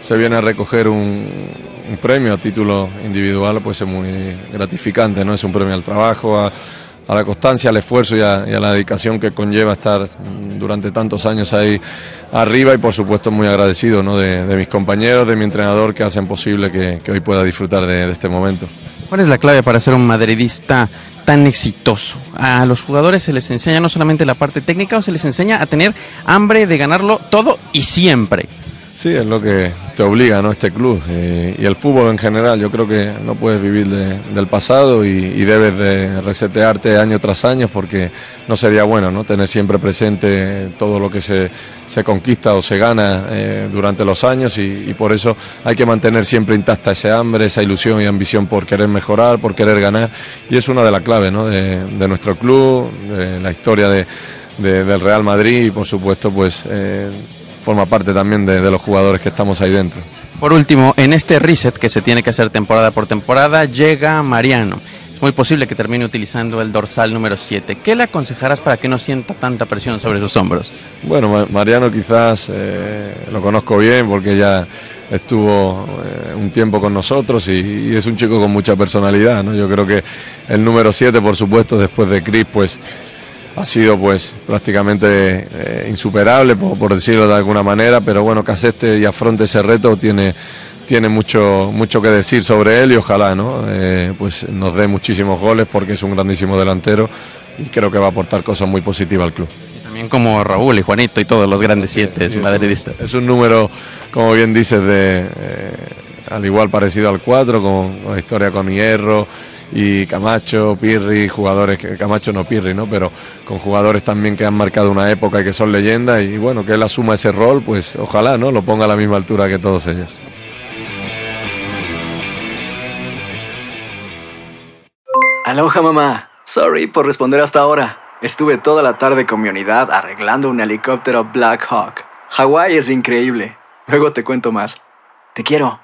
se viene a recoger un, premio a título individual, pues es muy gratificante, ¿no? Es un premio al trabajo, a, la constancia, al esfuerzo y a, la dedicación que conlleva estar durante tantos años ahí arriba y por supuesto muy agradecido ¿no? de, mis compañeros, de mi entrenador que hacen posible que, que hoy pueda disfrutar de- de este momento. ¿Cuál es la clave para ser un madridista tan exitoso? A los jugadores se les enseña no solamente la parte técnica, o se les enseña a tener hambre de ganarlo todo y siempre. Sí, es lo que te obliga ¿no? este club eh, y el fútbol en general. Yo creo que no puedes vivir de- del pasado y, y debes de resetearte año tras año porque no sería bueno ¿no? tener siempre presente todo lo que se, se conquista o se gana eh, durante los años y, por eso hay que mantener siempre intacta ese hambre, esa ilusión y ambición por querer mejorar, por querer ganar y es una de las claves ¿no? de, nuestro club, de la historia de, de- del Real Madrid y por supuesto pues... eh, forma parte también de, de los jugadores que estamos ahí dentro. Por último, en este reset que se tiene que hacer temporada por temporada, llega Mariano. Es muy posible que termine utilizando el dorsal número 7. ¿Qué le aconsejarás para que no sienta tanta presión sobre sus hombros? Bueno, Ma- Mariano quizás eh, lo conozco bien porque ya estuvo eh, un tiempo con nosotros y, y es un chico con mucha personalidad. ¿no? Yo creo que el número 7, por supuesto, después de Chris, pues ha sido pues prácticamente eh, insuperable, por, por decirlo de alguna manera, pero bueno, que acepte y afronte ese reto tiene, tiene mucho, mucho que decir sobre él y ojalá ¿no? Eh, pues nos dé muchísimos goles porque es un grandísimo delantero y creo que va a aportar cosas muy positivas al club. También como Raúl y Juanito y todos los grandes siete Sí, es madridistas. Es un número, como bien dices, de eh, al igual parecido al 4, con, con la historia con Hierro y Camacho, Pirri, jugadores Camacho no Pirri, ¿no? Pero con jugadores también que han marcado una época y que son leyendas y bueno, que él asuma ese rol, pues ojalá, ¿no? Lo ponga a la misma altura que todos ellos. Aloha mamá. Sorry por responder hasta ahora. Estuve toda la tarde con mi unidad arreglando un helicóptero Black Hawk. Hawái es increíble. Luego te cuento más. Te quiero.